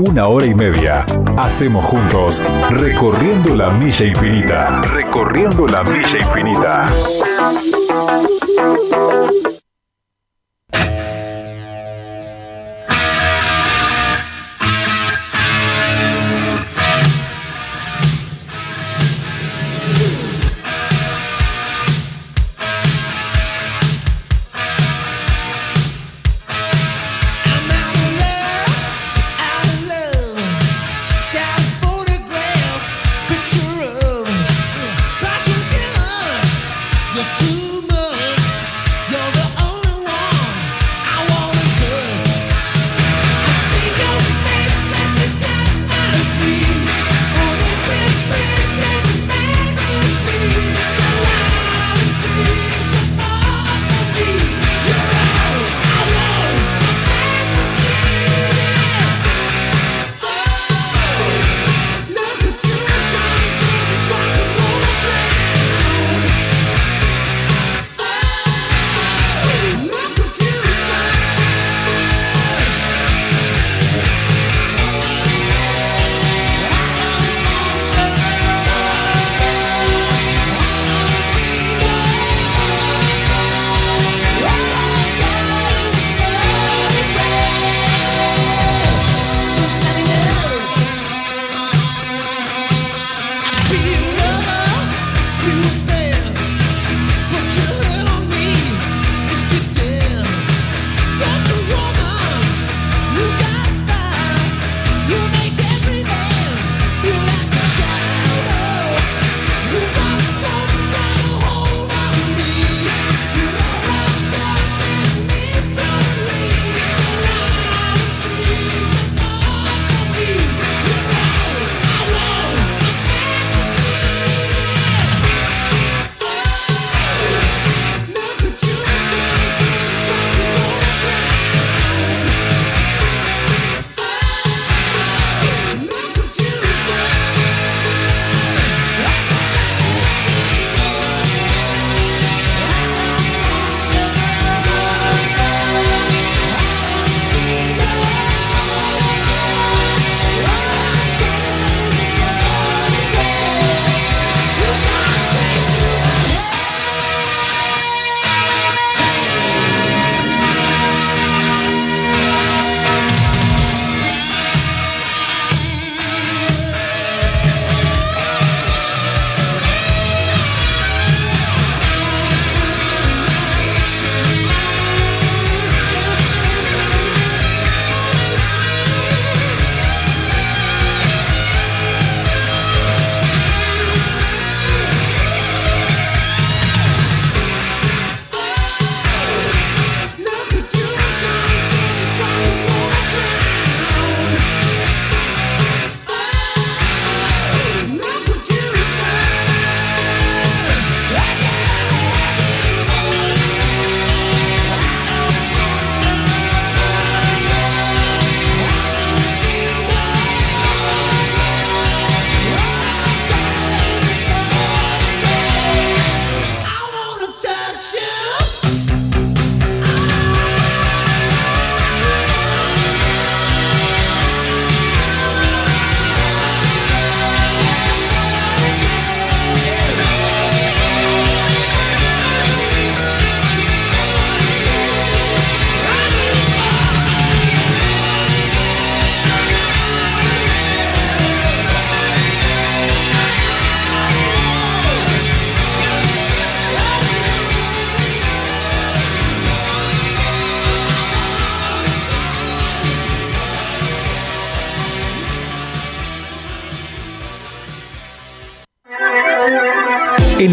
una hora y media. Hacemos juntos Recorriendo la Milla Infinita. Recorriendo la Milla Infinita.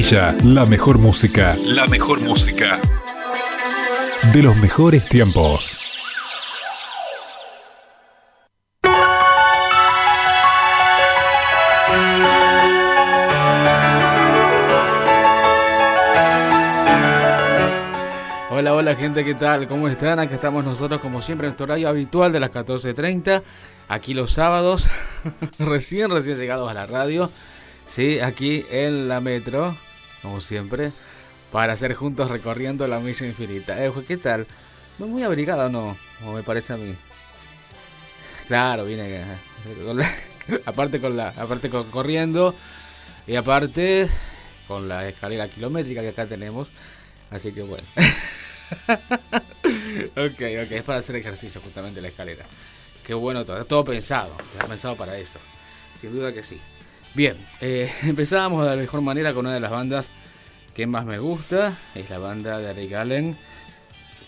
La mejor música. La mejor música. De los mejores tiempos. Hola, hola gente, ¿qué tal? ¿Cómo están? Aquí estamos nosotros como siempre en nuestro horario habitual de las 14.30. Aquí los sábados, recién, recién llegados a la radio. Sí, aquí en la metro, como siempre, para hacer juntos recorriendo la milla infinita. Eh, ¿Qué tal? ¿Muy abrigado o no? O me parece a mí. Claro, vine eh, aparte con la, aparte con, corriendo y aparte con la escalera kilométrica que acá tenemos. Así que bueno. ok, ok, es para hacer ejercicio justamente la escalera. Qué bueno todo, todo pensado, está pensado para eso. Sin duda que sí. Bien, eh, empezábamos de la mejor manera con una de las bandas que más me gusta. Es la banda de Rick Allen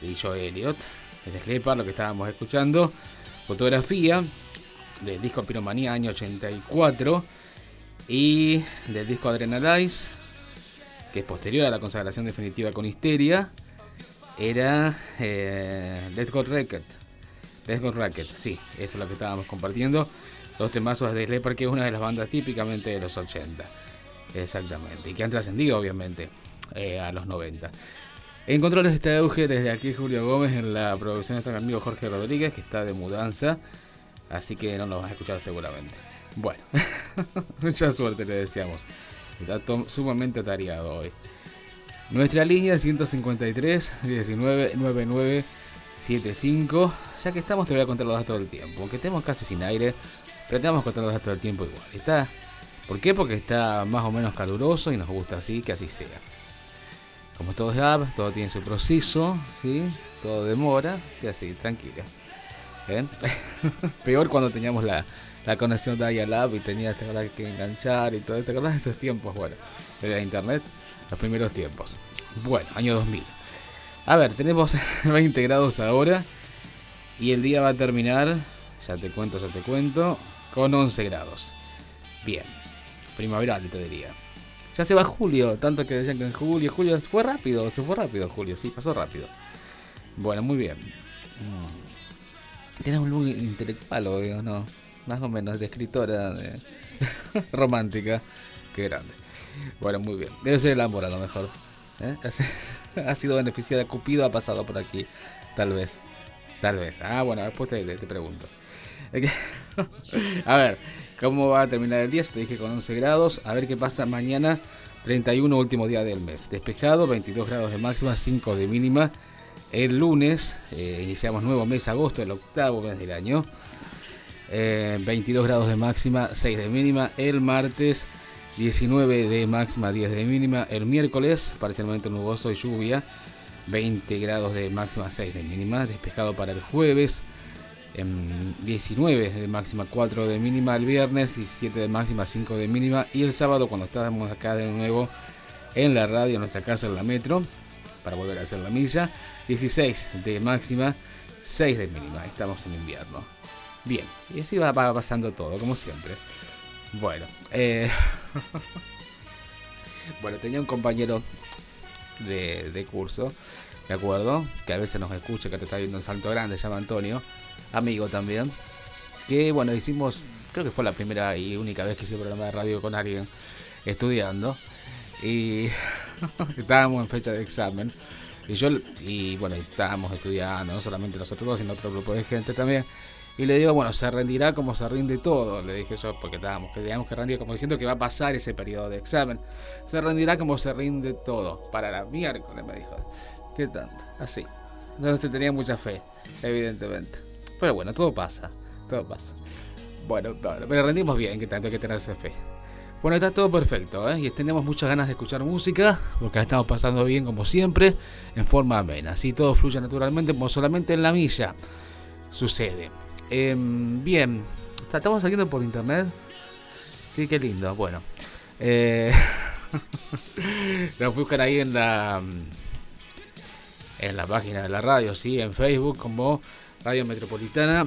y Joe Elliott. Es de Slepa, lo que estábamos escuchando. Fotografía del disco Piromanía año 84 y del disco Adrenalize, que es posterior a la consagración definitiva con Histeria, era eh, Let's Go Racket. Let's Go Racket, sí, eso es lo que estábamos compartiendo. Los temazos de Sleeper, que es una de las bandas típicamente de los 80. Exactamente, y que han trascendido obviamente eh, a los 90. En controles está Euge, desde aquí Julio Gómez, en la producción está mi amigo Jorge Rodríguez, que está de mudanza, así que no nos vas a escuchar seguramente. Bueno, mucha suerte le deseamos. Está sumamente atareado hoy. Nuestra línea 153 19 99 75. Ya que estamos, te voy a contar los datos del tiempo. Aunque estemos casi sin aire, pero te vamos datos del tiempo igual. ¿Está? ¿Por qué? Porque está más o menos caluroso y nos gusta así, que así sea. Como todo es app, todo tiene su proceso, ¿sí? Todo demora y así, tranquilo. ¿Ven? Peor cuando teníamos la, la conexión de Dial-Up y tenías que enganchar y todo. ¿Te acordás de esos tiempos? Bueno, de la internet, los primeros tiempos. Bueno, año 2000. A ver, tenemos 20 grados ahora y el día va a terminar, ya te cuento, ya te cuento, con 11 grados. Bien, primaveral te diría. Ya se va julio, tanto que decían que en julio, julio fue rápido, se fue rápido julio, sí, pasó rápido. Bueno, muy bien. Mm. Tienes un look intelectual hoy, ¿o no? Más o menos, de escritora romántica. Qué grande. Bueno, muy bien. Debe ser el amor a lo mejor. ¿eh? Ha sido beneficiada. Cupido ha pasado por aquí. Tal vez. Tal vez. Ah, bueno, después te, te pregunto. A ver, ¿cómo va a terminar el día? Te dije con 11 grados. A ver qué pasa mañana. 31, último día del mes. Despejado, 22 grados de máxima, 5 de mínima. El lunes eh, iniciamos nuevo mes, agosto, el octavo mes del año. Eh, 22 grados de máxima, 6 de mínima. El martes, 19 de máxima, 10 de mínima. El miércoles, parcialmente nuboso y lluvia. 20 grados de máxima, 6 de mínima. Despejado para el jueves. 19 de máxima, 4 de mínima el viernes, 17 de máxima, 5 de mínima y el sábado cuando estábamos acá de nuevo en la radio, en nuestra casa en la metro, para volver a hacer la milla, 16 de máxima, 6 de mínima, estamos en invierno. Bien, y así va pasando todo, como siempre. Bueno, eh... bueno, tenía un compañero de, de curso, ¿de acuerdo? Que a veces nos escucha, que te está viendo en Salto Grande, se llama Antonio amigo también. Que bueno, hicimos, creo que fue la primera y única vez que hice programa de radio con alguien estudiando. Y estábamos en fecha de examen. Y yo, y bueno, estábamos estudiando, no solamente nosotros dos, sino otro grupo de gente también. Y le digo, bueno, se rendirá como se rinde todo, le dije yo, porque estábamos, que digamos que rendir como diciendo que va a pasar ese periodo de examen. Se rendirá como se rinde todo. Para la miércoles, me dijo. ¿Qué tanto? Así. Entonces tenía mucha fe, evidentemente. Pero bueno, todo pasa. Todo pasa. Bueno, pero rendimos bien, que tanto hay que tenerse fe. Bueno, está todo perfecto, ¿eh? Y tenemos muchas ganas de escuchar música, porque estamos pasando bien como siempre, en forma amena. Así todo fluye naturalmente, como solamente en la milla sucede. Em, bien, ¿estamos saliendo por internet? Sí, qué lindo. Bueno, eh, nos buscan ahí en la en la página de la radio, sí, en Facebook como Radio Metropolitana.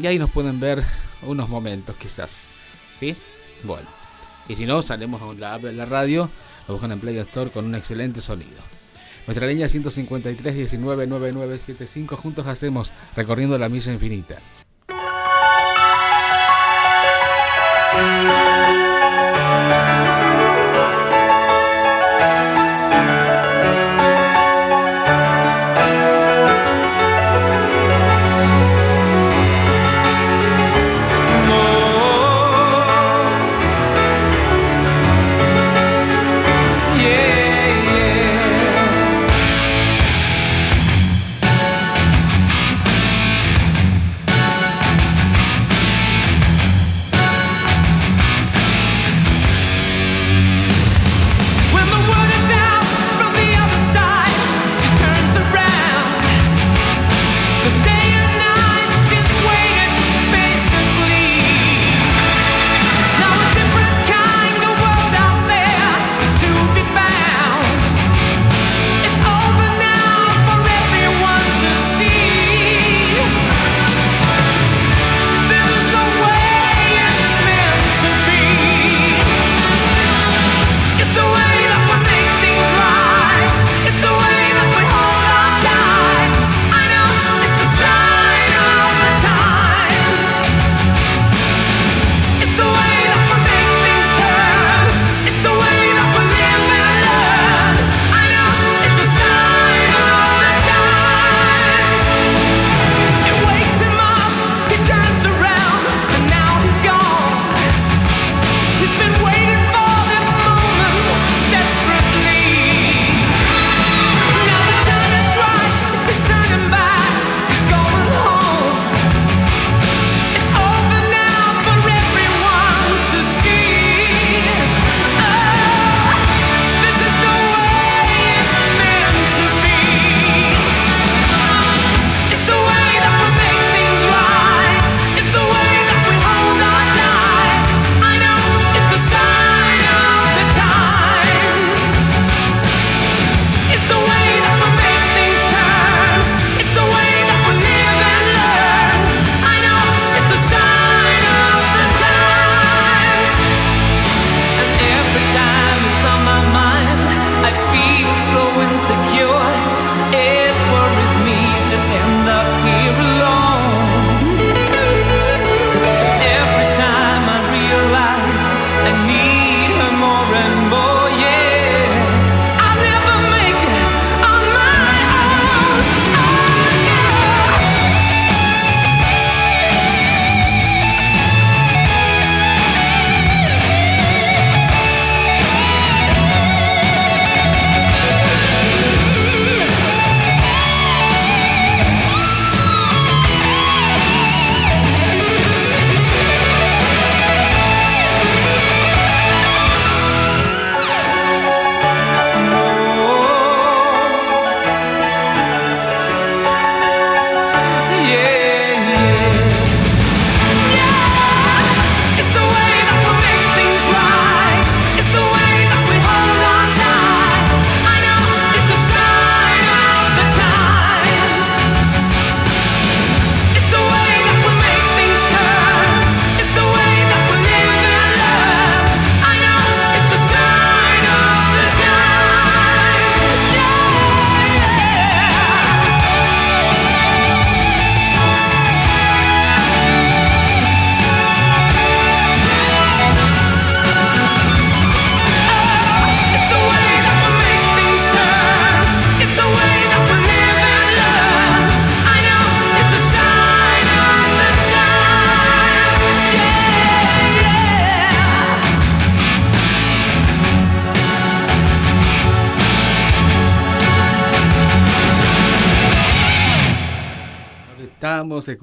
Y ahí nos pueden ver unos momentos quizás. ¿Sí? Bueno. Y si no, salimos a la app de la radio, lo buscan en Play Store con un excelente sonido. Nuestra línea 153 19 9975 juntos hacemos recorriendo la milla infinita.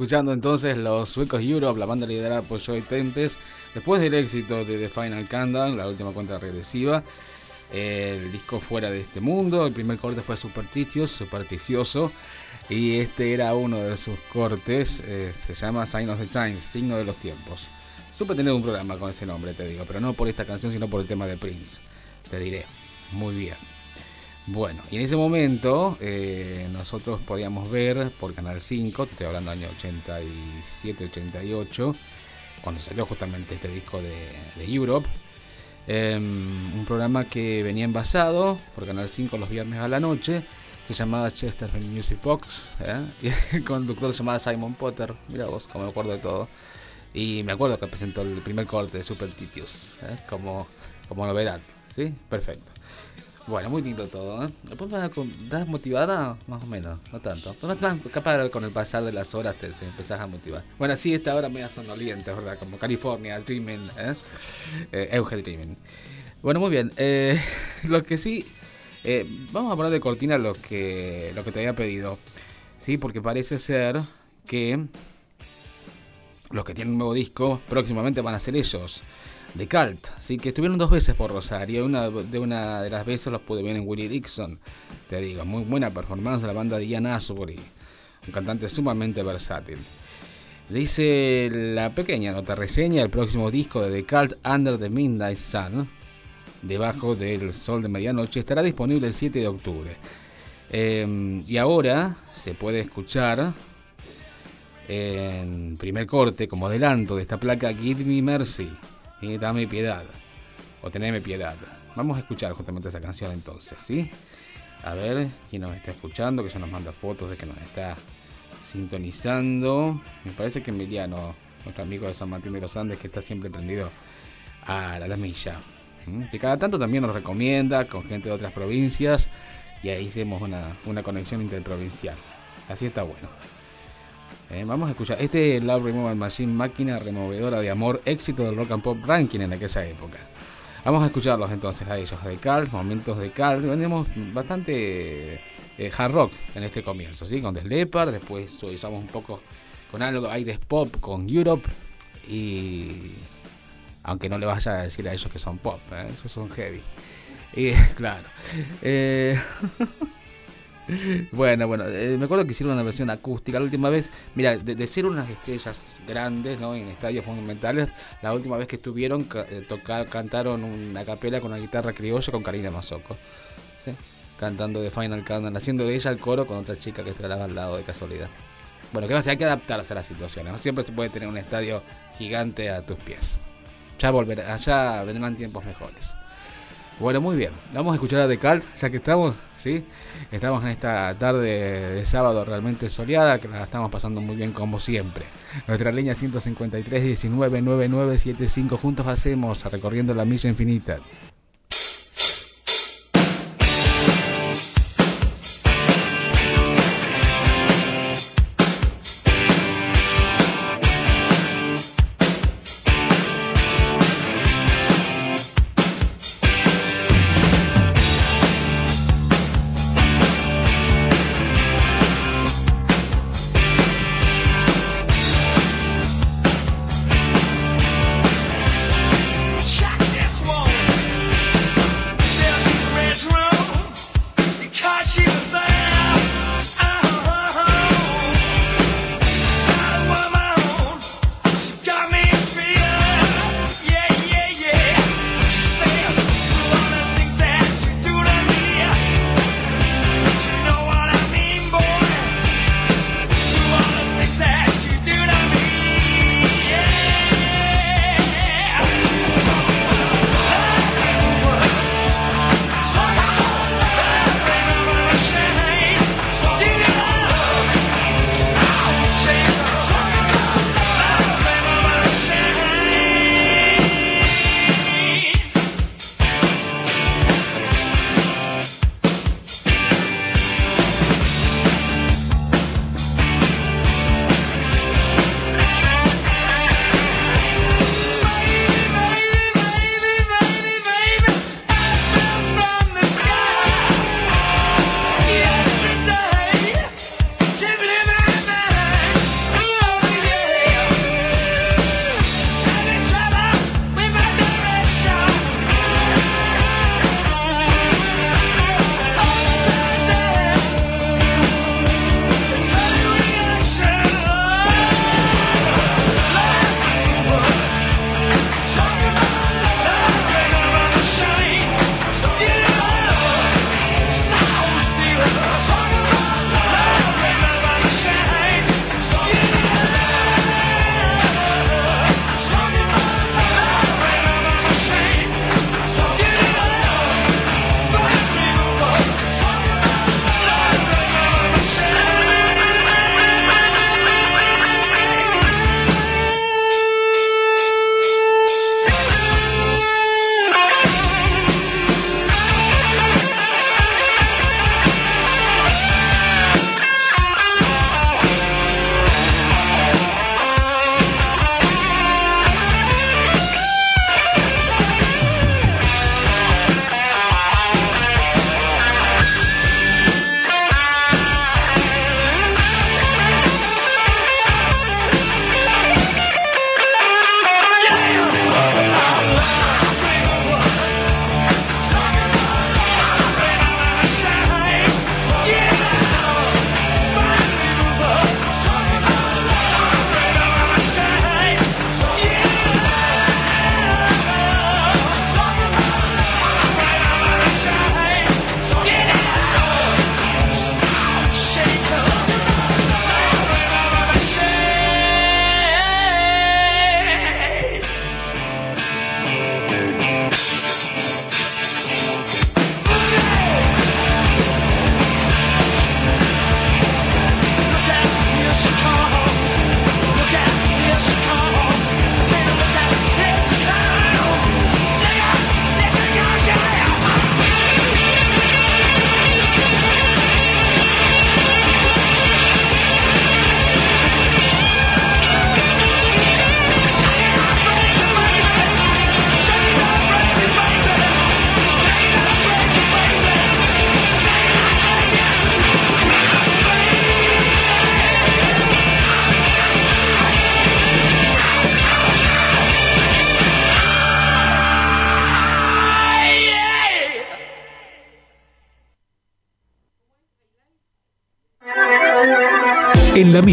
Escuchando entonces los suecos Europe, la banda liderada por Joy Tempest, después del éxito de The Final Countdown, la última cuenta regresiva. El disco fuera de este mundo, el primer corte fue Superstitious, supersticioso, y este era uno de sus cortes, eh, se llama Sign of the Times, signo de los tiempos. Supe tener un programa con ese nombre, te digo, pero no por esta canción, sino por el tema de Prince. Te diré, muy bien. Bueno, y en ese momento eh, nosotros podíamos ver por Canal 5, te estoy hablando año 87, 88, cuando salió justamente este disco de, Europe, em, un programa que venía envasado por Canal 5 los viernes a la noche, se llamaba Chesterfield Music Box, ¿eh? y el conductor se llamaba Simon Potter, mira vos, como me acuerdo de todo. Y me acuerdo que presentó el primer corte de Super Titius, ¿eh? como, como novedad, ¿sí? Perfecto. Bueno, muy lindo todo, ¿eh? ¿Das motivada? Más o menos, no tanto. Capaz con el pasar de las horas te, te empezás a motivar. Bueno, sí, esta hora media sonoliente, ¿verdad? Como California, Dreaming, ¿eh? eh Euge Dreaming. Bueno, muy bien. Eh, lo que sí, eh, vamos a poner de cortina lo que, lo que te había pedido. Sí, porque parece ser que los que tienen un nuevo disco próximamente van a ser ellos. De Cult, sí, que estuvieron dos veces por Rosario. Una de una de las veces los pude ver en Willie Dixon. Te digo, muy buena performance de la banda de Ian Asbury, un cantante sumamente versátil. Dice la pequeña nota reseña el próximo disco de The Cult Under the Midnight Sun, debajo del sol de medianoche, estará disponible el 7 de octubre. Eh, y ahora se puede escuchar en primer corte como adelanto de esta placa Give Me Mercy y Dame Piedad o Teneme Piedad. Vamos a escuchar justamente esa canción entonces, ¿sí? A ver quién nos está escuchando, que ya nos manda fotos de que nos está sintonizando. Me parece que Emiliano, nuestro amigo de San Martín de los Andes, que está siempre prendido a la, la milla. Que cada tanto también nos recomienda con gente de otras provincias y ahí hicimos una, una conexión interprovincial. Así está bueno. Eh, vamos a escuchar. Este Love Removal Machine, máquina removedora de amor, éxito del rock and pop ranking en aquella época. Vamos a escucharlos entonces a ellos, de Carl, momentos de Carl. Venimos bastante eh, hard rock en este comienzo, ¿sí? Con The Leppard, después suavizamos un poco con algo aires pop, con Europe y. Aunque no le vaya a decir a ellos que son pop, ¿eh? esos son heavy. Y claro. Eh, Bueno, bueno, eh, me acuerdo que hicieron una versión acústica la última vez. Mira, de, ser unas estrellas grandes, ¿no? En estadios monumentales, la última vez que estuvieron, eh, toca- cantaron una capela con una guitarra criolla con Karina Mazoco. Cantando de Final Countdown, haciendo de ella el coro con otra chica que estaba al lado de casualidad. Bueno, que ser? Hay que adaptarse a las situaciones. No siempre se puede tener un estadio gigante a tus pies. Ya volverá, allá vendrán tiempos mejores. Bueno, muy bien. Vamos a escuchar a The ya que estamos, ¿sí? Estamos en esta tarde de sábado realmente soleada, que la estamos pasando muy bien como siempre. Nuestra línea 153 19 9975 juntos hacemos recorriendo la milla infinita.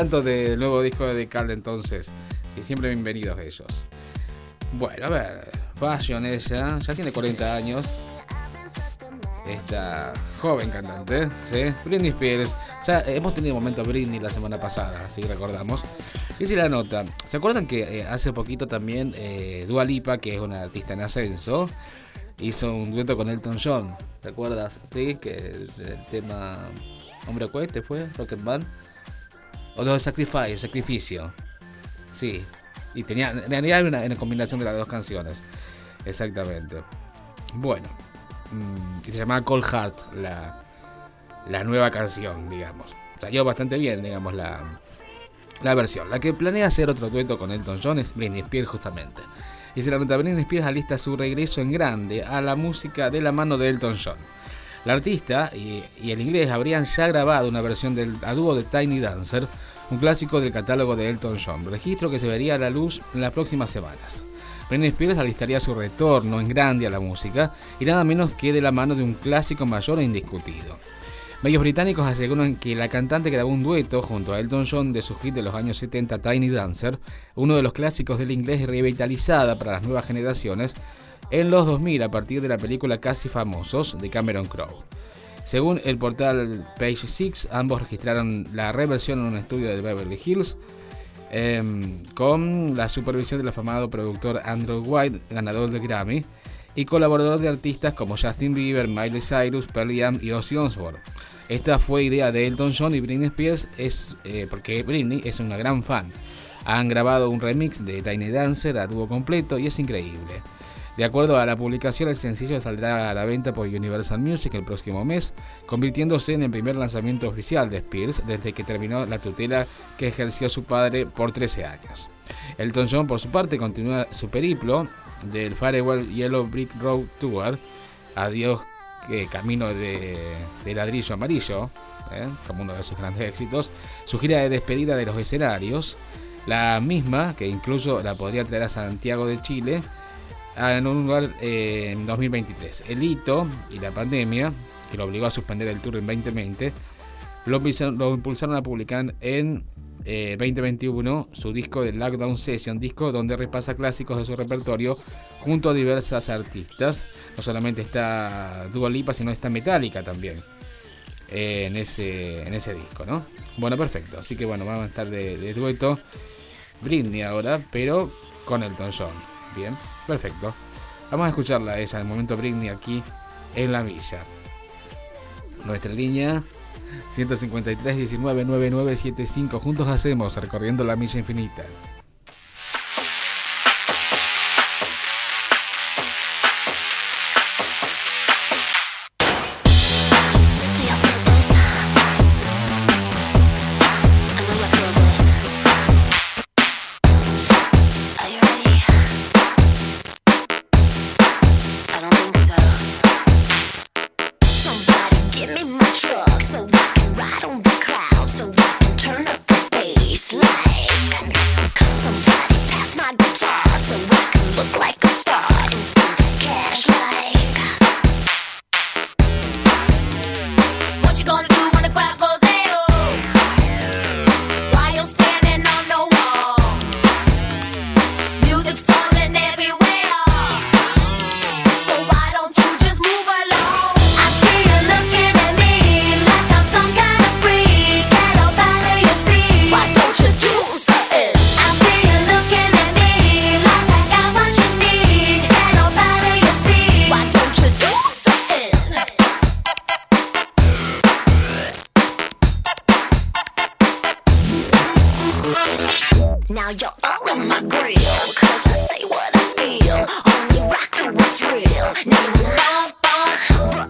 Adelanto del nuevo disco de Cal entonces. Sí, siempre bienvenidos ellos. Bueno, a ver, Fashion ella, ya tiene 40 años. Esta joven cantante, ¿sí? Britney Spears. Ya hemos tenido momento Britney la semana pasada, si recordamos. Y si la nota, ¿se acuerdan que eh, hace poquito también eh, Dua Lipa, que es una artista en ascenso, hizo un dueto con Elton John? ¿Te acuerdas? Sí, que el tema Hombre Cohete fue, Rocketman. O no, Sacrifice, Sacrificio. Sí. Y tenía, tenía una, combinación de las dos canciones. Exactamente. Bueno. mm, y se llamaba Cold Heart, la, la nueva canción, digamos. Salió bastante bien, digamos, la, la versión. La que planea hacer otro dueto con Elton John es Britney Spears, justamente. Y se la Britney Spears alista su regreso en grande a la música de la mano de Elton John. La artista y, y el inglés habrían ya grabado una versión del a dúo de Tiny Dancer, un clásico del catálogo de Elton John, registro que se vería a la luz en las próximas semanas. Britney Spears alistaría su retorno en grande a la música y nada menos que de la mano de un clásico mayor e indiscutido. Medios británicos aseguran que la cantante grabó un dueto junto a Elton John de su hit de los años 70 Tiny Dancer, uno de los clásicos del inglés revitalizada para las nuevas generaciones, en los 2000 a partir de la película Casi Famosos de Cameron Crowe. Según el portal Page Six, ambos registraron la reversión en un estudio de Beverly Hills em, con la supervisión del afamado productor Andrew White, ganador del Grammy, y colaborador de artistas como Justin Bieber, Miley Cyrus, Pearl Jam y Ozzy Osbourne. Esta fue idea de Elton John y Britney Spears, es, eh, porque Britney es una gran fan. Han grabado un remix de Tiny Dancer a dúo completo y es increíble. De acuerdo a la publicación, el sencillo saldrá a la venta por Universal Music el próximo mes, convirtiéndose en el primer lanzamiento oficial de Spears desde que terminó la tutela que ejerció su padre por 13 años. Elton John, por su parte, continúa su periplo del Farewell Yellow Brick Road Tour, Adiós eh, Camino de, Ladrillo Amarillo, eh, como uno de sus grandes éxitos, su gira de despedida de los escenarios, la misma que incluso la podría traer a Santiago de Chile, en un lugar eh, en 2023. El hito y la pandemia, que lo obligó a suspender el tour en 2020, lo, lo impulsaron a publicar en eh, 2021 su disco de Lockdown Session, disco donde repasa clásicos de su repertorio junto a diversas artistas. No solamente está Dua Lipa, sino está Metallica también eh, en, ese, en ese disco, ¿no? Bueno, perfecto. Así que bueno, vamos a estar de, de dueto Britney ahora, pero con Elton John. Bien, perfecto. Vamos a escucharla ella, el momento Britney aquí en la milla. Nuestra línea 153 19 9975. Juntos hacemos recorriendo la milla infinita. Now you're all in my grill, cause I say what I feel. Only rock to what's real. Now you wanna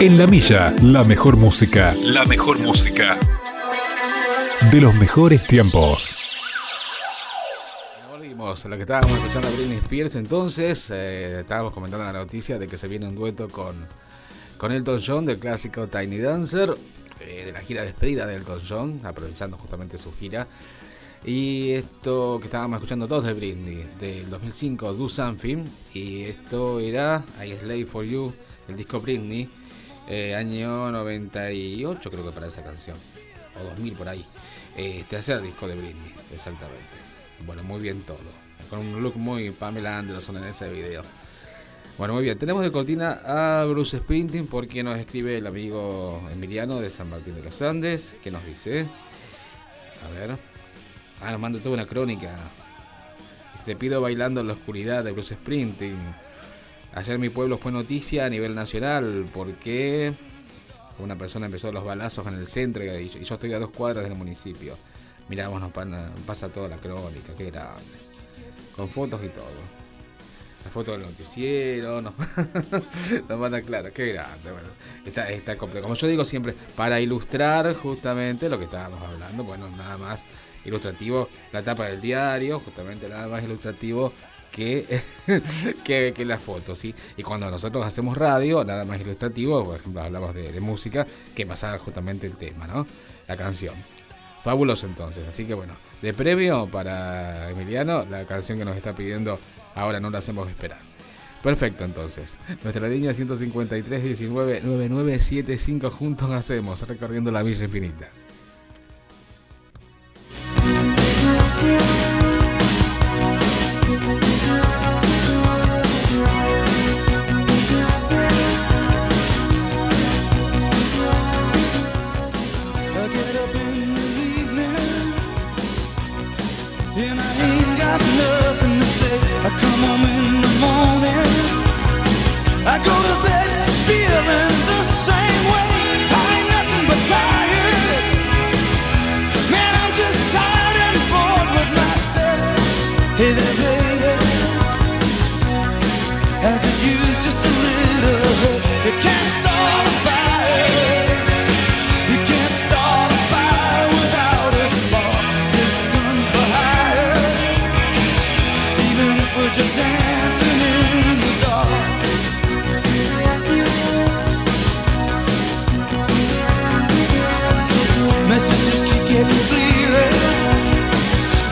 En la milla, la mejor música. La mejor música. De los mejores tiempos. Lo que estábamos escuchando a Britney Spears. Entonces, eh, estábamos comentando la noticia de que se viene un dueto con, con Elton John del clásico Tiny Dancer, eh, de la gira despedida de Elton John, aprovechando justamente su gira. Y esto que estábamos escuchando todos de Britney, del 2005, Do Something. Y esto era I Slave for You, el disco Britney, eh, año 98, creo que para esa canción, o 2000 por ahí. Eh, tercer disco de Britney, exactamente. Bueno, muy bien todo. Con un look muy Pamela Anderson en ese video. Bueno, muy bien. Tenemos de cortina a Bruce Sprinting porque nos escribe el amigo Emiliano de San Martín de los Andes. que nos dice? A ver. Ah, nos manda toda una crónica. Te pido bailando en la oscuridad de Bruce Sprinting. Ayer mi pueblo fue noticia a nivel nacional porque una persona empezó los balazos en el centro y yo estoy a dos cuadras del municipio. Miramos, nos pan- pasa toda la crónica, qué grande. Con fotos y todo. La foto del noticiero, nos, nos manda claro, qué grande. Bueno, está, está complejo. Como yo digo siempre, para ilustrar justamente lo que estábamos hablando, bueno, nada más ilustrativo, la tapa del diario, justamente nada más ilustrativo que, que, que la foto, ¿sí? Y cuando nosotros hacemos radio, nada más ilustrativo, por ejemplo, hablamos de, música, que pasa justamente el tema, ¿no? La canción. Fabuloso entonces, así que bueno, de premio para Emiliano, la canción que nos está pidiendo ahora no la hacemos esperar. Perfecto, entonces. Nuestra línea 153 19 9975 juntos hacemos, recorriendo la Villa Infinita.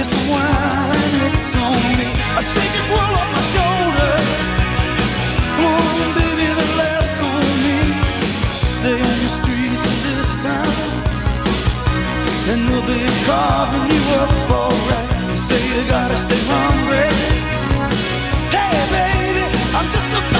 and it's on me. I shake this world off my shoulders. Baby, laughs on me. Stay on the streets of this town, and they'll be carving you up alright. Say you gotta stay hungry. Hey, baby, I'm just a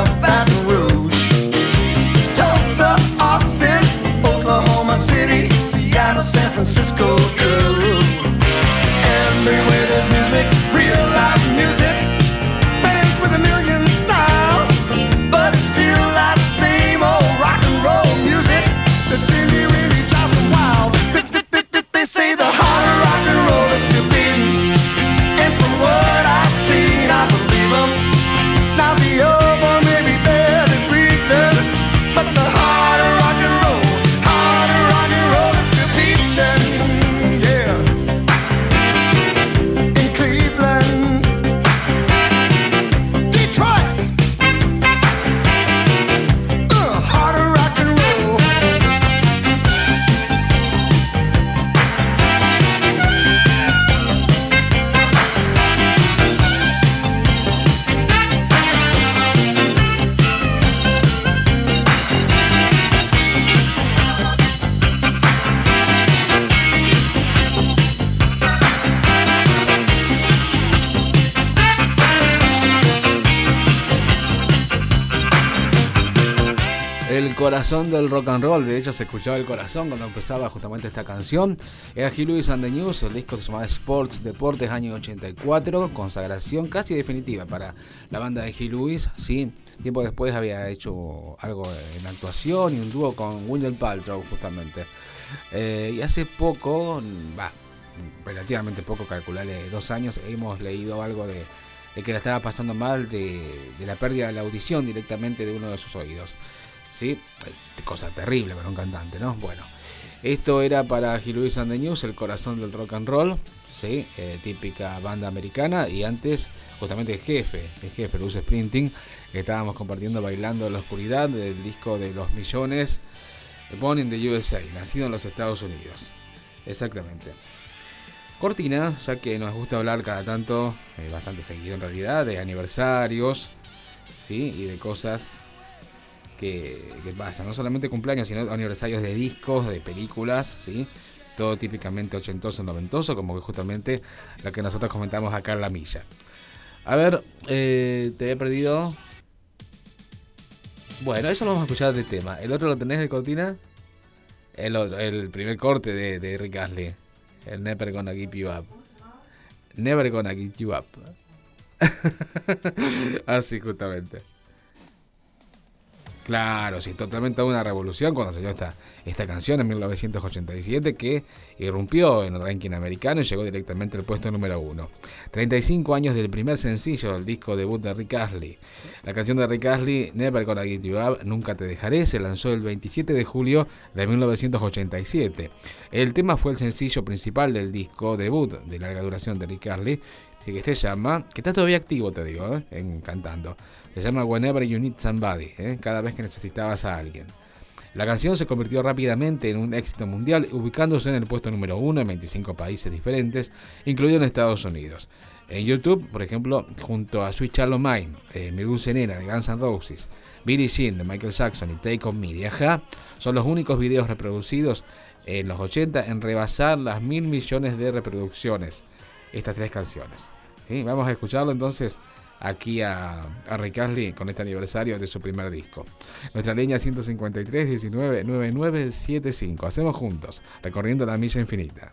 about corazón del rock and roll, de hecho se escuchaba el corazón cuando empezaba justamente esta canción. Era Hugh Lewis and the News, el disco se llamaba Sports Deportes, año 84, consagración casi definitiva para la banda de Hugh Lewis. Sí, tiempo después había hecho algo en actuación y un dúo con Wendell Paltrow justamente. Eh, y hace poco, va, relativamente poco, calcularle dos años, hemos leído algo de, de que la estaba pasando mal de, de la pérdida de la audición directamente de uno de sus oídos. ¿Sí? Cosa terrible para un cantante, ¿no? Bueno, esto era para Hugh Lewis and News, el corazón del rock and roll, ¿sí? Eh, típica banda americana. Y antes, justamente el jefe, el jefe, Bruce Sprinting, estábamos compartiendo Bailando en la Oscuridad del disco de los millones, Born in the USA, nacido en los Estados Unidos. Exactamente. Cortina, ya que nos gusta hablar cada tanto, eh, bastante seguido en realidad, de aniversarios, ¿sí? Y de cosas que, que pasan, no solamente cumpleaños, sino aniversarios de discos, de películas, ¿sí? Todo típicamente ochentoso, noventoso, como que justamente lo que nosotros comentamos acá en la milla. A ver, eh, te he perdido. Bueno, eso lo vamos a escuchar de tema. ¿El otro lo tenés de cortina? El otro, el primer corte de, de Rick Astley. El Never Gonna Keep You Up. Never Gonna Keep You Up. Así justamente. Claro, sí, totalmente una revolución cuando salió esta, esta canción en 1987 que irrumpió en el ranking americano y llegó directamente al puesto número uno. 35 años del primer sencillo del disco debut de Rick Astley. La canción de Rick Astley, Never Gonna Get You Up, Nunca Te Dejaré, se lanzó el 27 de julio de 1987. El tema fue el sencillo principal del disco debut de larga duración de Rick Astley, que se llama, que está todavía activo, te digo, ¿eh? Se llama Whenever You Need Somebody, ¿eh? cada vez que necesitabas a alguien. La canción se convirtió rápidamente en un éxito mundial, ubicándose en el puesto número uno en 25 países diferentes, incluido en Estados Unidos. En YouTube, por ejemplo, junto a Sweet Child Mine, eh, Mi de Guns N' Roses, Billie Jean de Michael Jackson y Take On Me de son los únicos videos reproducidos en los 80 en rebasar las mil millones de reproducciones. Estas tres canciones. ¿Sí? Vamos a escucharlo entonces aquí a, a Rick Astley con este aniversario de su primer disco. Nuestra línea 153 19 9975. Hacemos juntos, recorriendo la milla infinita.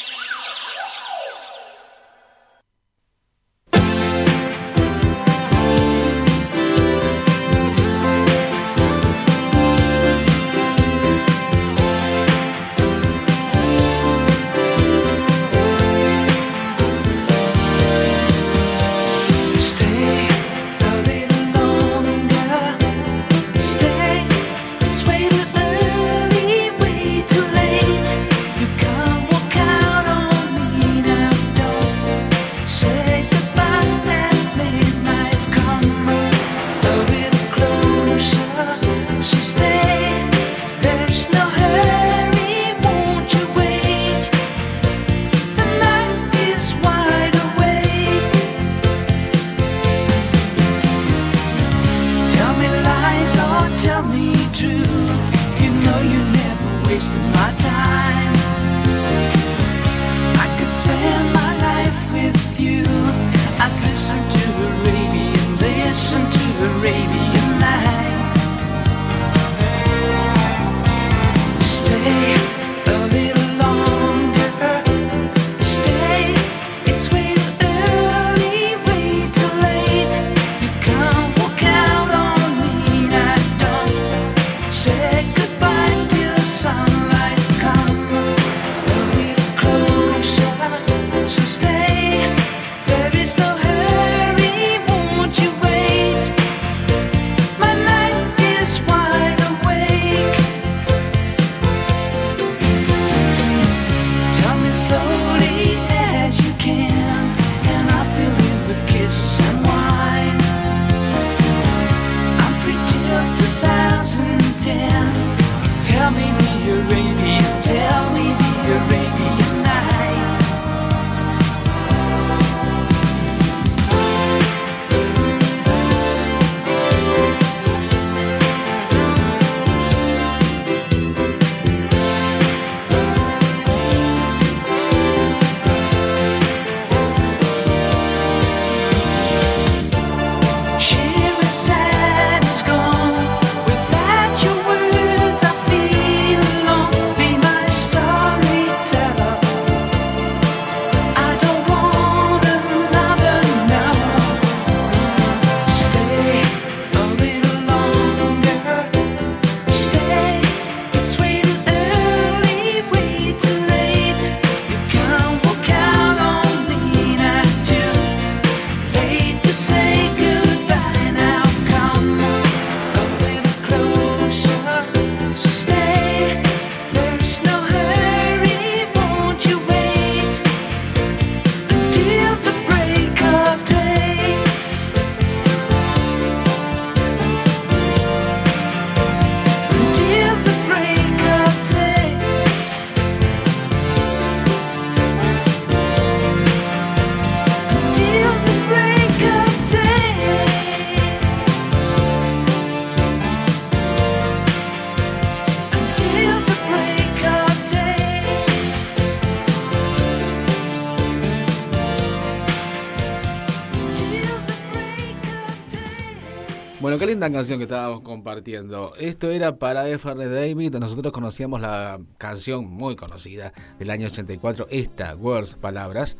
Qué linda canción que estábamos compartiendo. Esto era para F.R. David. Nosotros conocíamos la canción muy conocida del año 84, esta, Words, Palabras.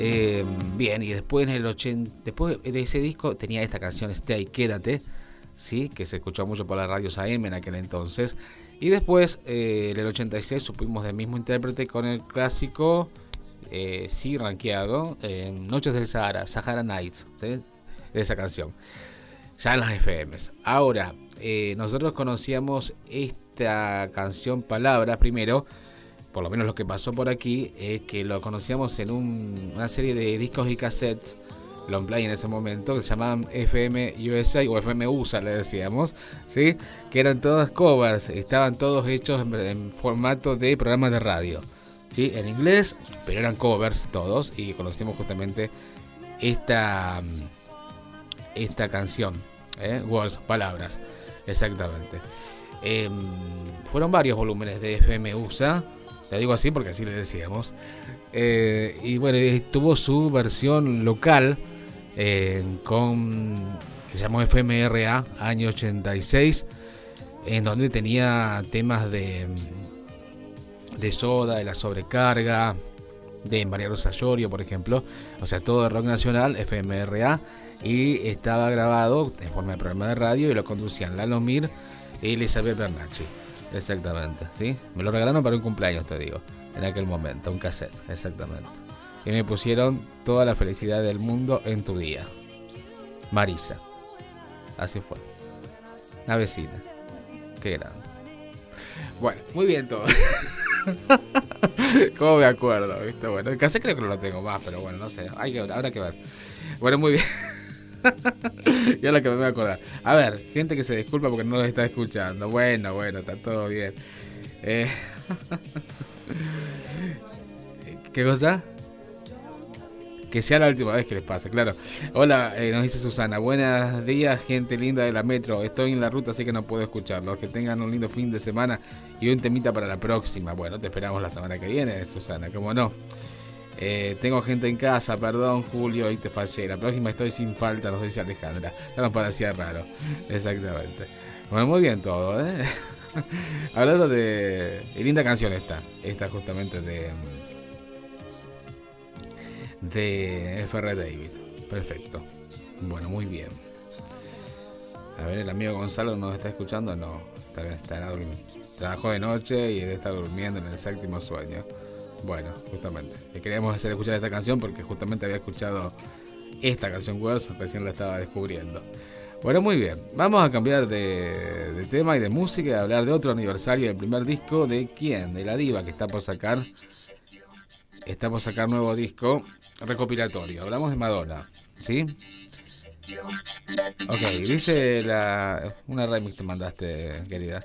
Eh, bien, y después en el 80, después de ese disco tenía esta canción Stay, Quédate, sí, que se escuchó mucho por las radios AM en aquel entonces. Y después, eh, en el 86, supimos del mismo intérprete con el clásico, eh, sí, rankeado, Noches del Sahara, Sahara Nights, ¿sí? esa canción ya en las FMs. Ahora, eh, nosotros conocíamos esta canción Palabras primero, por lo menos lo que pasó por aquí, es que lo conocíamos en un- una serie de discos y cassettes, long play en ese momento, que se llamaban FM USA o FM USA, le decíamos, ¿sí? que eran todas covers, estaban todos hechos en, en formato de programas de radio. ¿sí? En inglés, pero eran covers todos, y conocimos justamente esta esta canción, ¿eh? Words, palabras, exactamente. Em, fueron varios volúmenes de FM USA, le digo así porque así le decíamos. Eh, y bueno, tuvo su versión local eh, con, que se llamó FMRA, año 86, en donde tenía temas de, de soda, de la sobrecarga, de María Rosa Llorio, por ejemplo. O sea, todo de rock nacional, FMRA. Y estaba grabado en forma de programa de radio y lo conducían Lalo Mir y Elizabeth Bernacci. Exactamente, ¿sí? Me lo regalaron para un cumpleaños, te digo, en aquel momento, un cassette, exactamente. Y me pusieron toda la felicidad del mundo en tu día. Marisa. Así fue. La vecina. Qué grande. Bueno, muy bien todo. ¿Cómo me acuerdo? ¿viste? Bueno, el cassette creo que no lo tengo más, pero bueno, no sé. Hay que, habrá que ver. Bueno, muy bien. ya lo que me voy a acordar. A ver, gente que se disculpa porque no lo está escuchando. Bueno, bueno, está todo bien. Eh, ¿Qué cosa? Que sea la última vez que les pase, claro. Hola, eh, nos dice Susana. Buenos días, gente linda de la metro. Estoy en la ruta, así que no puedo escucharlos. Que tengan un lindo fin de semana y un temita para la próxima. Bueno, te esperamos la semana que viene, Susana, como no. Eh, tengo gente en casa, perdón, Julio, y te fallé. La próxima estoy sin falta, nos dice Alejandra. Ya nos parecía raro. Exactamente. Bueno, muy bien todo, ¿eh? Hablando de. y linda canción esta. Esta justamente de. De FR David. Perfecto. Bueno, muy bien. A ver, el amigo Gonzalo nos está escuchando. No, está, estará durmiendo. Trabajó de noche y él está durmiendo en el séptimo sueño. Bueno, justamente. Le queríamos hacer escuchar esta canción porque justamente había escuchado esta canción Wells, recién la estaba descubriendo. Bueno, muy bien. Vamos a cambiar de, tema y de música y a hablar de otro aniversario del primer disco de quién? De la diva que está por sacar. Está por sacar nuevo disco recopilatorio. Hablamos de Madonna, ¿sí? Ok, dice la. Una remix te mandaste, querida.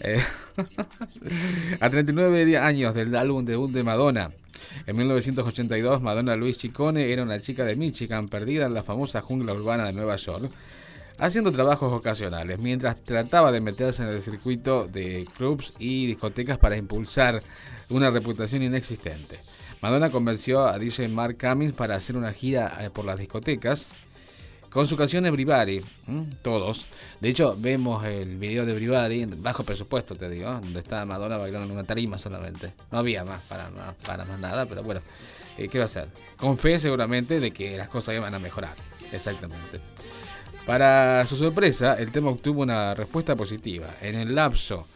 Eh, a 39 di- años del álbum debut de Madonna. En 1982, Madonna Luis Ciccone era una chica de Michigan perdida en la famosa jungla urbana de Nueva York, haciendo trabajos ocasionales, mientras trataba de meterse en el circuito de clubs y discotecas para impulsar una reputación inexistente. Madonna convenció a DJ Mark Cummings para hacer una gira eh, por las discotecas con su canción Everybody, ¿m? todos. De hecho, vemos el video de Everybody, bajo presupuesto te digo, donde está Madonna bailando en una tarima solamente. No había más para, más, para más nada, pero bueno, eh, ¿qué va a hacer? Con fe seguramente de que las cosas iban a mejorar. Exactamente. Para su sorpresa, el tema obtuvo una respuesta positiva. En el lapso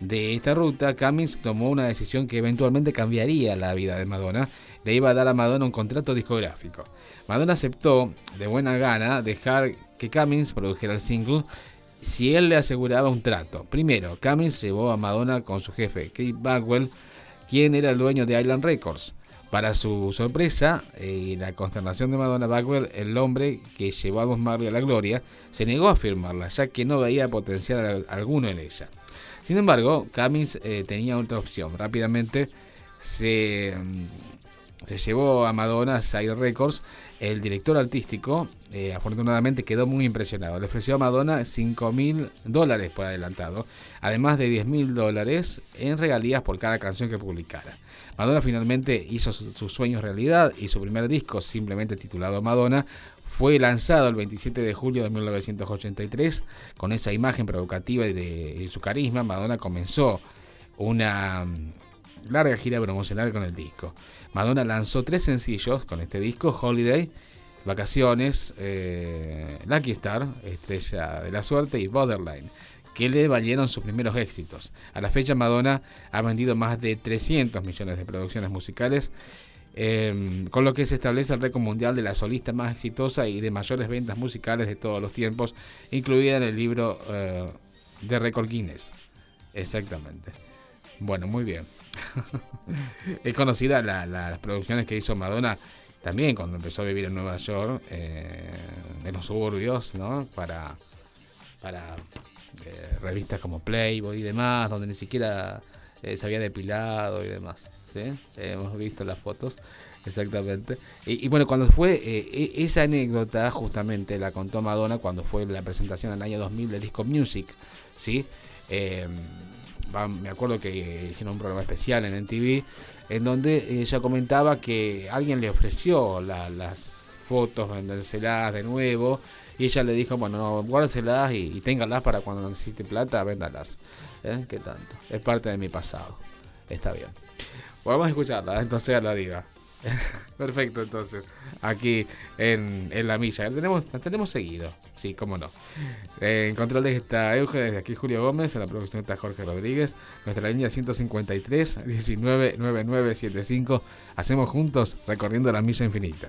de esta ruta, Cummings tomó una decisión que eventualmente cambiaría la vida de Madonna. Le iba a dar a Madonna un contrato discográfico. Madonna aceptó de buena gana dejar que Cummings produjera el single si él le aseguraba un trato. Primero, Cummings llevó a Madonna con su jefe, Chris Bagwell, quien era el dueño de Island Records. Para su sorpresa eh, y la consternación de Madonna Bagwell, el hombre que llevó a Bob Marley a la gloria, se negó a firmarla, ya que no veía potencial al- alguno en ella. Sin embargo, Cummings eh, tenía otra opción. Rápidamente se, mm, se llevó a Madonna a Sire Records. El director artístico, eh, afortunadamente, quedó muy impresionado. Le ofreció a Madonna 5 mil dólares por adelantado, además de 10 mil dólares en regalías por cada canción que publicara. Madonna finalmente hizo su- sus sueños realidad y su primer disco, simplemente titulado Madonna, fue lanzado el 27 de julio de 1983. Con esa imagen provocativa y de su carisma, Madonna comenzó una mm, larga gira promocional con el disco. Madonna lanzó tres sencillos con este disco, Holiday, Vacaciones, eh, Lucky Star, Estrella de la Suerte y Borderline, que le valieron sus primeros éxitos. A la fecha Madonna ha vendido más de 300 millones de producciones musicales, eh, con lo que se establece el récord mundial de la solista más exitosa y de mayores ventas musicales de todos los tiempos, incluida en el libro eh, de récord Guinness. Exactamente. Bueno, muy bien. es conocida la- la- las producciones que hizo Madonna también cuando empezó a vivir en Nueva York, eh, en los suburbios, ¿no? Para, para eh, revistas como Playboy y demás, donde ni siquiera eh, se había depilado y demás. Eh, hemos visto las fotos, exactamente. Y, bueno, cuando fue eh, e- esa anécdota, justamente la contó Madonna cuando fue la presentación en el año 2000 de Disco Music, ¿sí? Eh, va- me acuerdo que hicieron un programa especial en NTV en donde ella comentaba que alguien le ofreció la- las fotos, vendérselas de nuevo y ella le dijo, bueno, guárdeselas y, y para cuando necesite plata, véndalas. ¿Eh? ¿Qué tanto? Es parte de mi pasado. Está bien. Vamos a escucharla, entonces a la diva. Perfecto, entonces. Aquí en, en la milla. La tenemos, tenemos seguido. Sí, cómo no. Eh, en controles está Euge, desde aquí Julio Gómez, en la producción está Jorge Rodríguez. Nuestra línea 153 19 9975. Hacemos juntos recorriendo la milla infinita.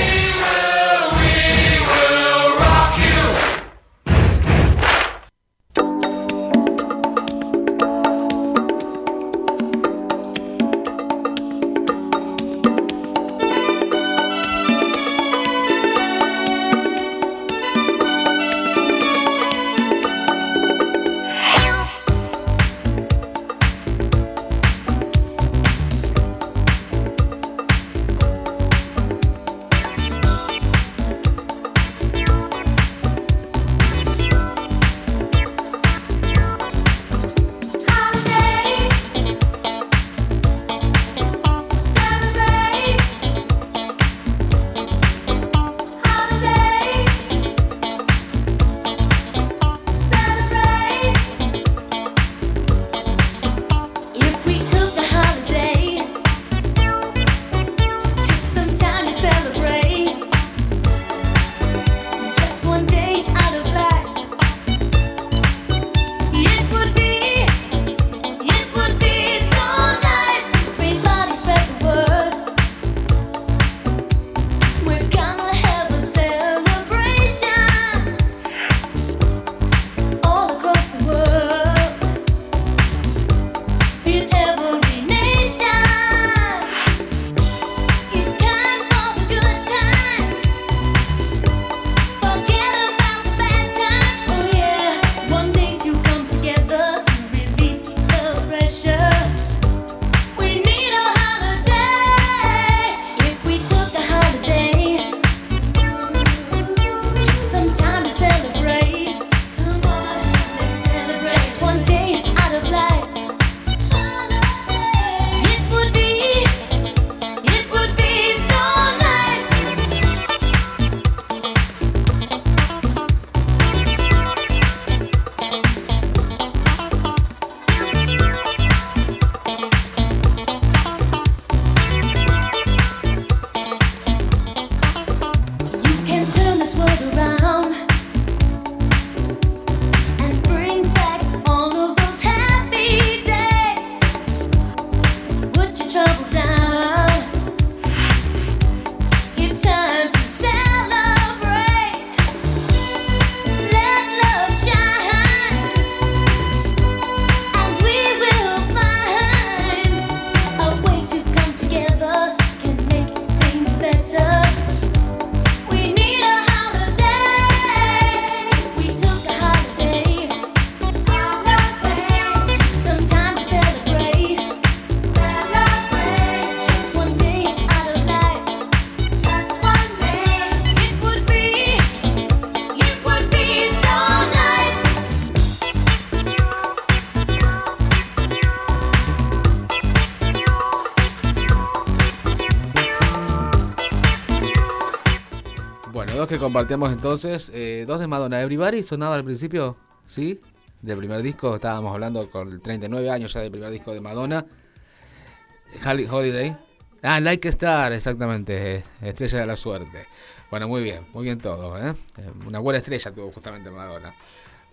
Compartimos entonces. eh, dos de Madonna. Everybody sonaba al principio, ¿sí? Del primer disco. Estábamos hablando con 39 años ya del primer disco de Madonna. Holi- Holiday. Ah, Like Star, exactamente. eh, Estrella de la Suerte. Bueno, muy bien, muy bien todo. ¿eh? Eh, Una buena estrella tuvo justamente Madonna.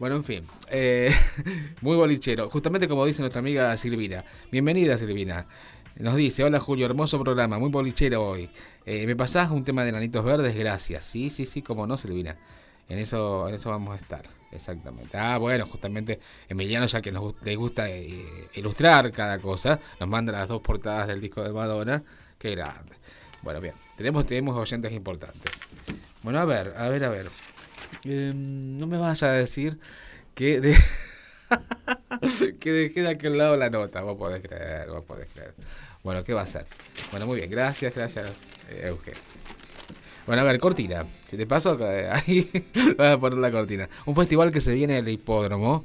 Bueno, en fin. eh, muy bolichero. Justamente como dice nuestra amiga Silvina. Bienvenida, Silvina. Nos dice, hola Julio, hermoso programa, muy bolichero hoy. Eh, ¿Me pasás un tema de Nanitos Verdes? Gracias. Sí, sí, sí, como no, Silvina. En eso, en eso vamos a estar, exactamente. Ah, bueno, justamente Emiliano, ya que nos le gusta eh, ilustrar cada cosa, nos manda las dos portadas del disco de Madonna. Qué grande. Bueno, bien, tenemos, tenemos oyentes importantes. Bueno, a ver, a ver, a ver. Eh, no me vayas a decir que, de- que dejé de aquel lado la nota. Vos podés creer, vos podés creer. Bueno, ¿qué va a ser? Bueno, muy bien, gracias, gracias, eh, Eugenio. Bueno, a ver, cortina. Si te paso, eh, ahí vas a poner la cortina. Un festival que se viene el hipódromo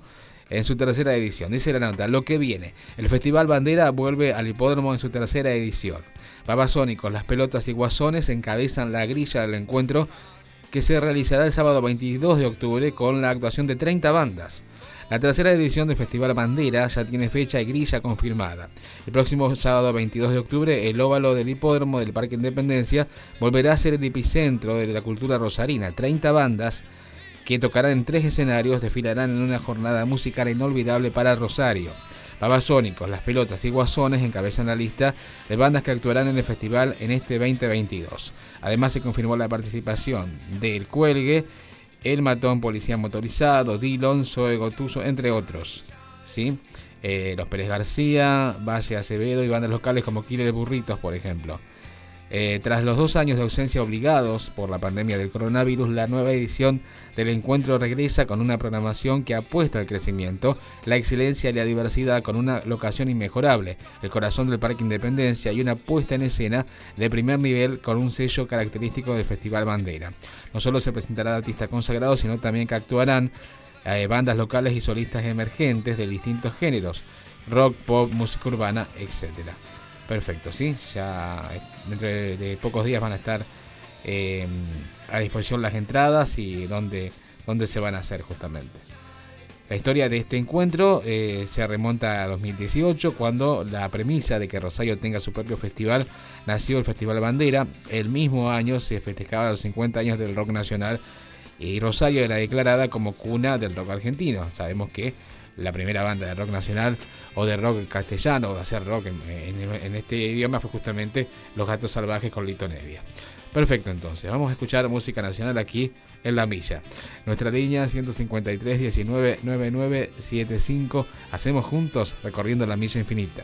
en su tercera edición. Dice la nota, lo que viene. El Festival Bandera vuelve al hipódromo en su tercera edición. Babasónicos, las pelotas y guasones encabezan la grilla del encuentro que se realizará el sábado 22 de octubre con la actuación de 30 bandas. La tercera edición del Festival Bandera ya tiene fecha y grilla confirmada. El próximo sábado 22 de octubre, el óvalo del hipódromo del Parque Independencia volverá a ser el epicentro de la cultura rosarina. 30 bandas que tocarán en tres escenarios desfilarán en una jornada musical inolvidable para Rosario. Babasónicos, Las Pelotas y Guasones encabezan la lista de bandas que actuarán en el festival en este 2022. Además se confirmó la participación de El Cuelgue, El Matón Policía Motorizado, Dillon, Zoe Gotuso, entre otros. ¿Sí? Eh, los Pérez García, Valle Acevedo y bandas locales como Killer Burritos, por ejemplo. Eh, tras los dos años de ausencia obligados por la pandemia del coronavirus, la nueva edición del encuentro regresa con una programación que apuesta al crecimiento, la excelencia y la diversidad con una locación inmejorable, el corazón del Parque Independencia y una puesta en escena de primer nivel con un sello característico del Festival Bandera. No solo se presentarán artistas consagrados, sino también que actuarán eh, bandas locales y solistas emergentes de distintos géneros, rock, pop, música urbana, etcétera. Perfecto, sí, ya dentro de, de pocos días van a estar eh, a disposición las entradas y dónde, dónde se van a hacer justamente. La historia de este encuentro eh, se remonta a 2018, cuando la premisa de que Rosario tenga su propio festival nació el Festival Bandera. El mismo año se festejaba los 50 años del rock nacional y Rosario era declarada como cuna del rock argentino. Sabemos que la primera banda de rock nacional o de rock castellano o de hacer rock en, en- este idioma fue justamente Los Gatos Salvajes con Lito Nevia. Perfecto, entonces, vamos a escuchar música nacional aquí en La Milla. Nuestra línea 153 19 99 75. Hacemos juntos recorriendo la milla infinita.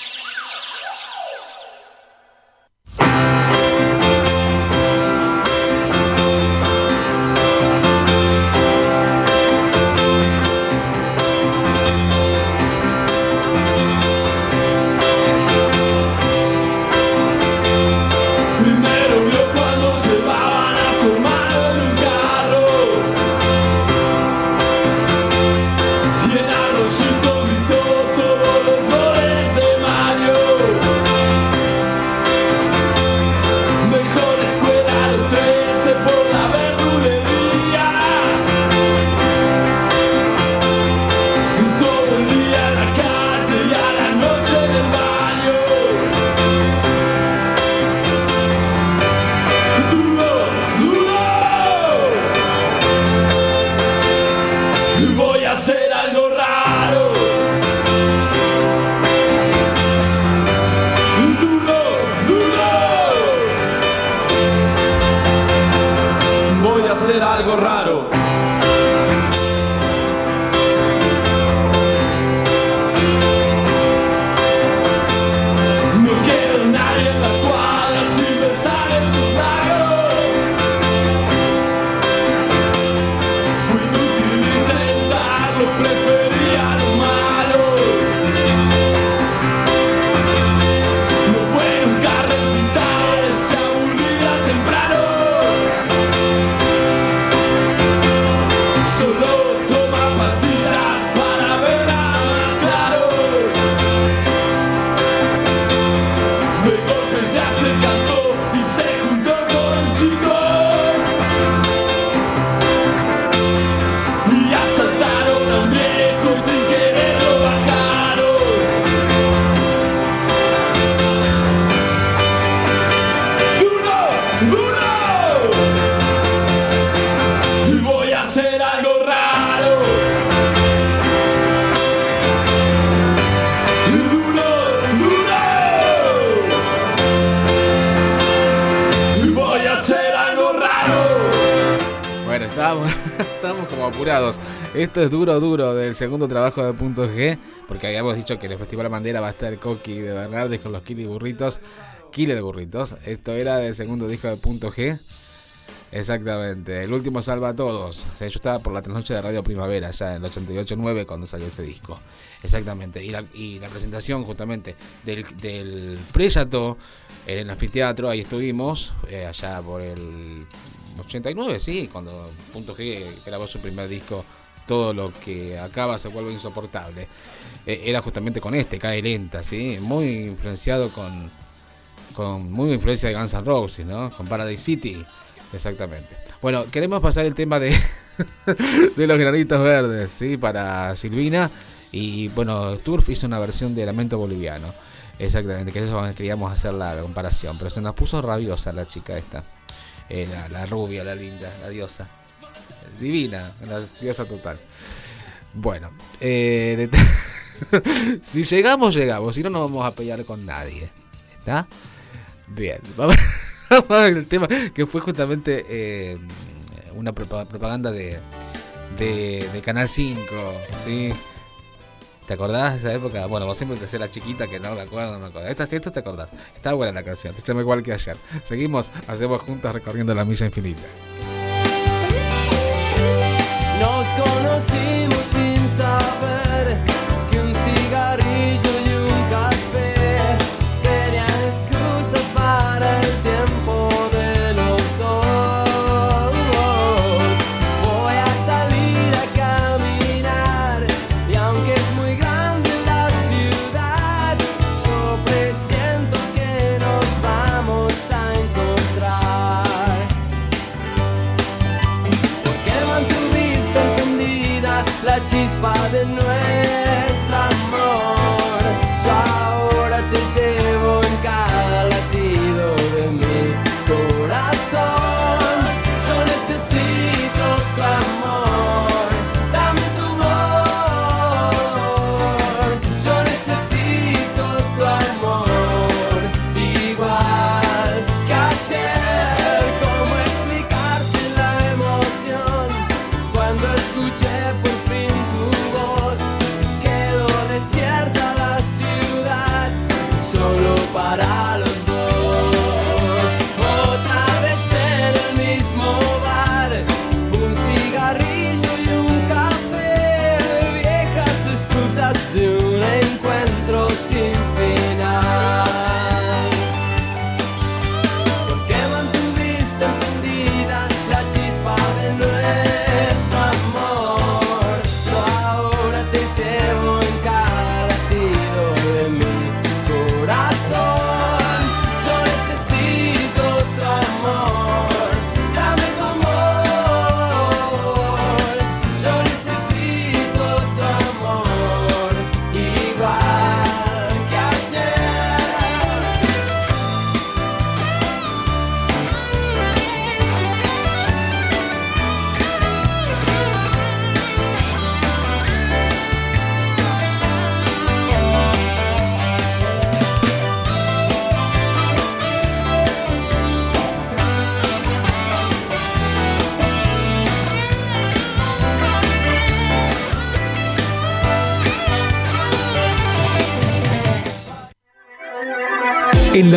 Estábamos como apurados. Esto es duro, duro del segundo trabajo de Punto G, porque habíamos dicho que el Festival Bandera va a estar Coqui de Bernardes con los Killer Burritos. Killer Burritos. Esto era del segundo disco de Punto G. Exactamente. El último salva a todos. O yo estaba por la trasnoche de Radio Primavera, ya en el 88-9 cuando salió este disco. Exactamente. Y la, presentación justamente del, del en el anfiteatro, ahí estuvimos, eh, allá por el 89, sí, cuando Punto G grabó su primer disco, todo lo que acaba se vuelve insoportable. Eh, era justamente con este, Cae Lenta, sí, muy influenciado con, con muy influencia de Guns N' Roses, ¿no? Con Paradise City, exactamente. Bueno, queremos pasar el tema de, de los granitos verdes, ¿sí? Para Silvina. Y bueno, Turf hizo una versión de Lamento Boliviano. Exactamente, que eso queríamos hacer la comparación. Pero se nos puso rabiosa la chica esta. La, rubia, la linda, la diosa. Divina, la diosa total. Bueno, eh, si llegamos, llegamos. Si no, no vamos a pelear con nadie. ¿Está? Bien, vamos, a ver el tema que fue justamente eh, una propa- propaganda de, de, de Canal 5, ¿sí? ¿Te acordás de esa época? Bueno, vos siempre te hacés la chiquita que no me acuerdo, no me acuerdo. Esta, te acordás. Está buena la canción, te llama igual que ayer. Seguimos, hacemos juntos recorriendo la milla infinita. Nos conocimos sin saber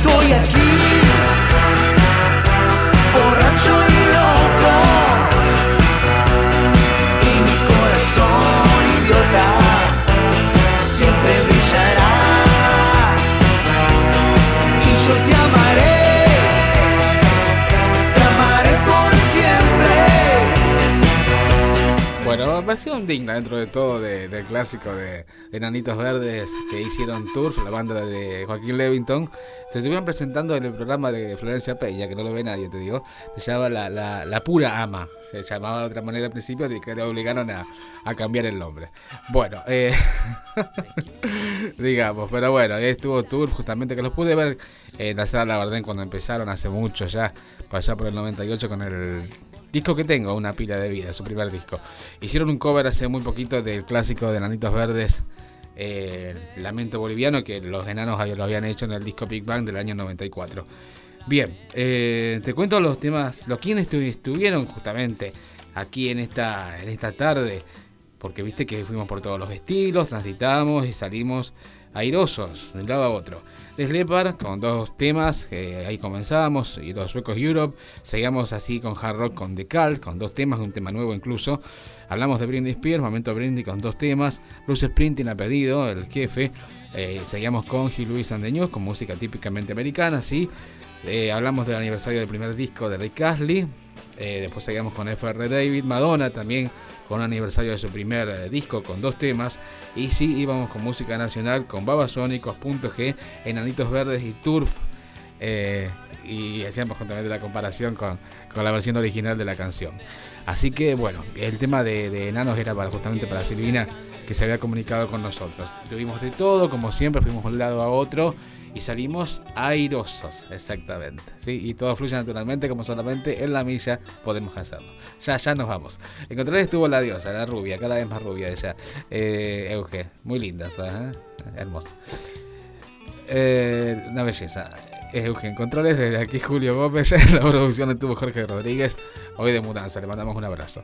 Estoy aquí, siempre. Bueno, versión digna dentro de todo de- del clásico de, de Nanitos Verdes que hicieron Turf, la banda de Joaquín Levington. Se estuvieron presentando en el programa de Florencia Peña, que no lo ve nadie, te digo. Se llama La, la- La Pura Ama. Se llamaba de otra manera al principio y que le obligaron a, a cambiar el nombre. Bueno, eh, digamos, pero bueno, ahí estuvo Turf justamente que los pude ver en la sala Bardén cuando empezaron hace mucho ya, por allá por el 98 con el disco que tengo, una pila de vida, su primer disco. Hicieron un cover hace muy poquito del clásico de Nanitos Verdes, eh, Lamento Boliviano, que los enanos lo habían hecho en el disco Big Bang del año 94. Bien, eh, te cuento los temas, los quienes estu- estuvieron justamente aquí en esta, en esta tarde, porque viste que fuimos por todos los estilos, transitamos y salimos airosos de un lado a otro. Leppard con dos temas, eh, ahí comenzamos, y los suecos Europe, seguimos así con hard rock con The Cult, con dos temas, un tema nuevo incluso. Hablamos de Britney Spears, Momento Britney con dos temas, Bruce Springsteen ha pedido, el jefe. Eh, seguimos con Gil Luis and the News, con música típicamente americana, sí. Eh, hablamos del aniversario del primer disco de Rick Astley. Eh, después seguimos con FR David, Madonna también con aniversario de su primer eh, disco con dos temas. Y sí, íbamos con música nacional con Babasónicos, Punto G, Enanitos Verdes y Turf. Eh, y hacíamos justamente la comparación con, con la versión original de la canción. Así que bueno, el tema de, de Enanos era para, justamente para Silvina que se había comunicado con nosotros. Tuvimos de todo, como siempre, fuimos de un lado a otro y salimos airosos, exactamente. ¿sí? Y todo fluye naturalmente, como solamente en la milla podemos hacerlo. Ya, ya nos vamos. En control estuvo la diosa, la rubia, cada vez más rubia ella. Eh, Euge, muy linda, ¿sabes? hermosa. Eh, una belleza. Eugen Controles, desde aquí Julio Gómez, en la producción estuvo Jorge Rodríguez, hoy de mudanza, le mandamos un abrazo.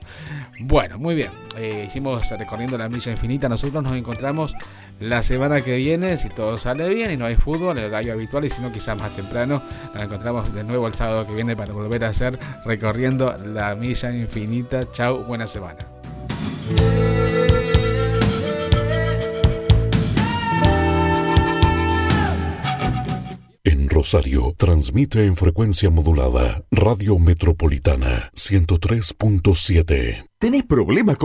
Bueno, muy bien, eh, hicimos recorriendo la milla infinita, nosotros nos encontramos la semana que viene, si todo sale bien y no hay fútbol, el horario habitual y si no quizás más temprano, nos encontramos de nuevo el sábado que viene para volver a hacer recorriendo la milla infinita. Chau, buena semana. Rosario, transmite en frecuencia modulada Radio Metropolitana 103.7. ¿Tenés problemas con